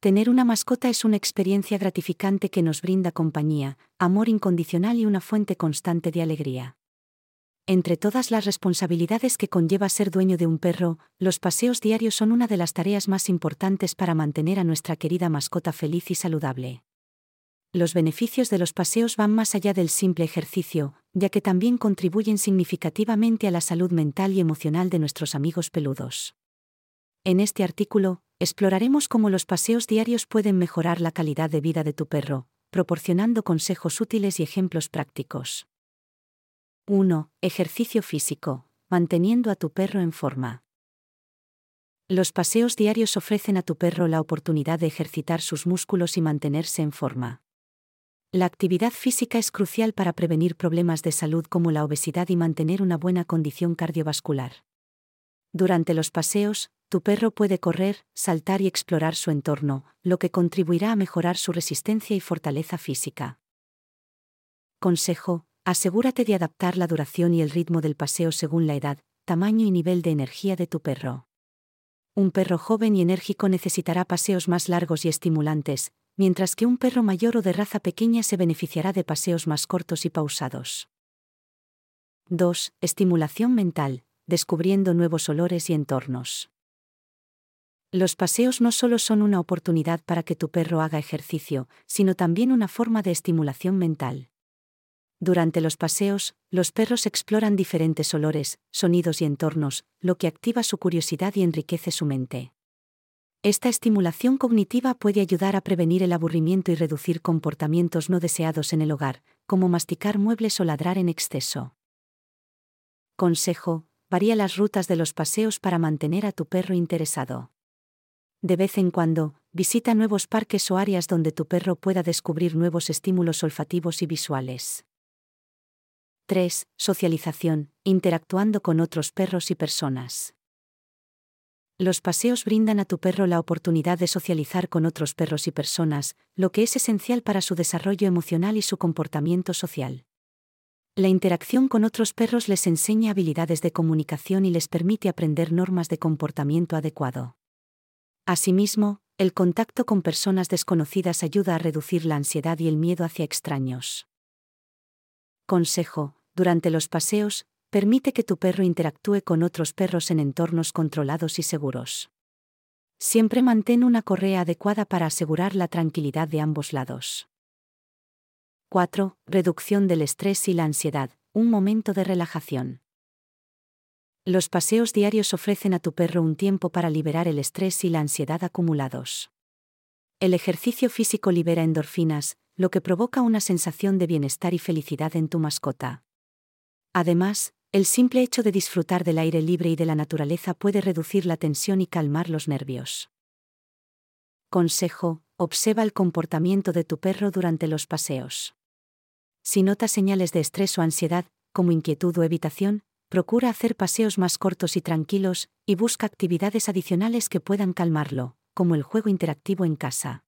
Tener una mascota es una experiencia gratificante que nos brinda compañía, amor incondicional y una fuente constante de alegría. Entre todas las responsabilidades que conlleva ser dueño de un perro, los paseos diarios son una de las tareas más importantes para mantener a nuestra querida mascota feliz y saludable. Los beneficios de los paseos van más allá del simple ejercicio, ya que también contribuyen significativamente a la salud mental y emocional de nuestros amigos peludos. En este artículo, exploraremos cómo los paseos diarios pueden mejorar la calidad de vida de tu perro, proporcionando consejos útiles y ejemplos prácticos. 1. Ejercicio físico, manteniendo a tu perro en forma. Los paseos diarios ofrecen a tu perro la oportunidad de ejercitar sus músculos y mantenerse en forma. La actividad física es crucial para prevenir problemas de salud como la obesidad y mantener una buena condición cardiovascular. Durante los paseos, tu perro puede correr, saltar y explorar su entorno, lo que contribuirá a mejorar su resistencia y fortaleza física. Consejo, asegúrate de adaptar la duración y el ritmo del paseo según la edad, tamaño y nivel de energía de tu perro. Un perro joven y enérgico necesitará paseos más largos y estimulantes, mientras que un perro mayor o de raza pequeña se beneficiará de paseos más cortos y pausados. 2. Estimulación mental, descubriendo nuevos olores y entornos. Los paseos no solo son una oportunidad para que tu perro haga ejercicio, sino también una forma de estimulación mental. Durante los paseos, los perros exploran diferentes olores, sonidos y entornos, lo que activa su curiosidad y enriquece su mente. Esta estimulación cognitiva puede ayudar a prevenir el aburrimiento y reducir comportamientos no deseados en el hogar, como masticar muebles o ladrar en exceso. Consejo, varía las rutas de los paseos para mantener a tu perro interesado. De vez en cuando, visita nuevos parques o áreas donde tu perro pueda descubrir nuevos estímulos olfativos y visuales. 3. Socialización, interactuando con otros perros y personas. Los paseos brindan a tu perro la oportunidad de socializar con otros perros y personas, lo que es esencial para su desarrollo emocional y su comportamiento social. La interacción con otros perros les enseña habilidades de comunicación y les permite aprender normas de comportamiento adecuado. Asimismo, el contacto con personas desconocidas ayuda a reducir la ansiedad y el miedo hacia extraños. Consejo, durante los paseos, permite que tu perro interactúe con otros perros en entornos controlados y seguros. Siempre mantén una correa adecuada para asegurar la tranquilidad de ambos lados. 4. Reducción del estrés y la ansiedad, un momento de relajación. Los paseos diarios ofrecen a tu perro un tiempo para liberar el estrés y la ansiedad acumulados. El ejercicio físico libera endorfinas, lo que provoca una sensación de bienestar y felicidad en tu mascota. Además, el simple hecho de disfrutar del aire libre y de la naturaleza puede reducir la tensión y calmar los nervios. Consejo, observa el comportamiento de tu perro durante los paseos. Si notas señales de estrés o ansiedad, como inquietud o evitación, procura hacer paseos más cortos y tranquilos, y busca actividades adicionales que puedan calmarlo, como el juego interactivo en casa.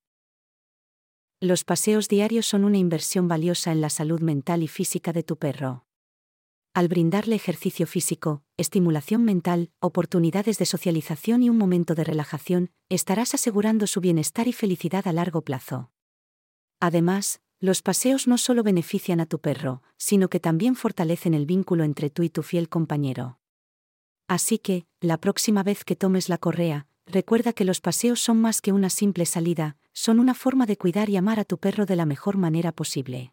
Los paseos diarios son una inversión valiosa en la salud mental y física de tu perro. Al brindarle ejercicio físico, estimulación mental, oportunidades de socialización y un momento de relajación, estarás asegurando su bienestar y felicidad a largo plazo. Además, los paseos no solo benefician a tu perro, sino que también fortalecen el vínculo entre tú y tu fiel compañero. Así que, la próxima vez que tomes la correa, recuerda que los paseos son más que una simple salida, son una forma de cuidar y amar a tu perro de la mejor manera posible.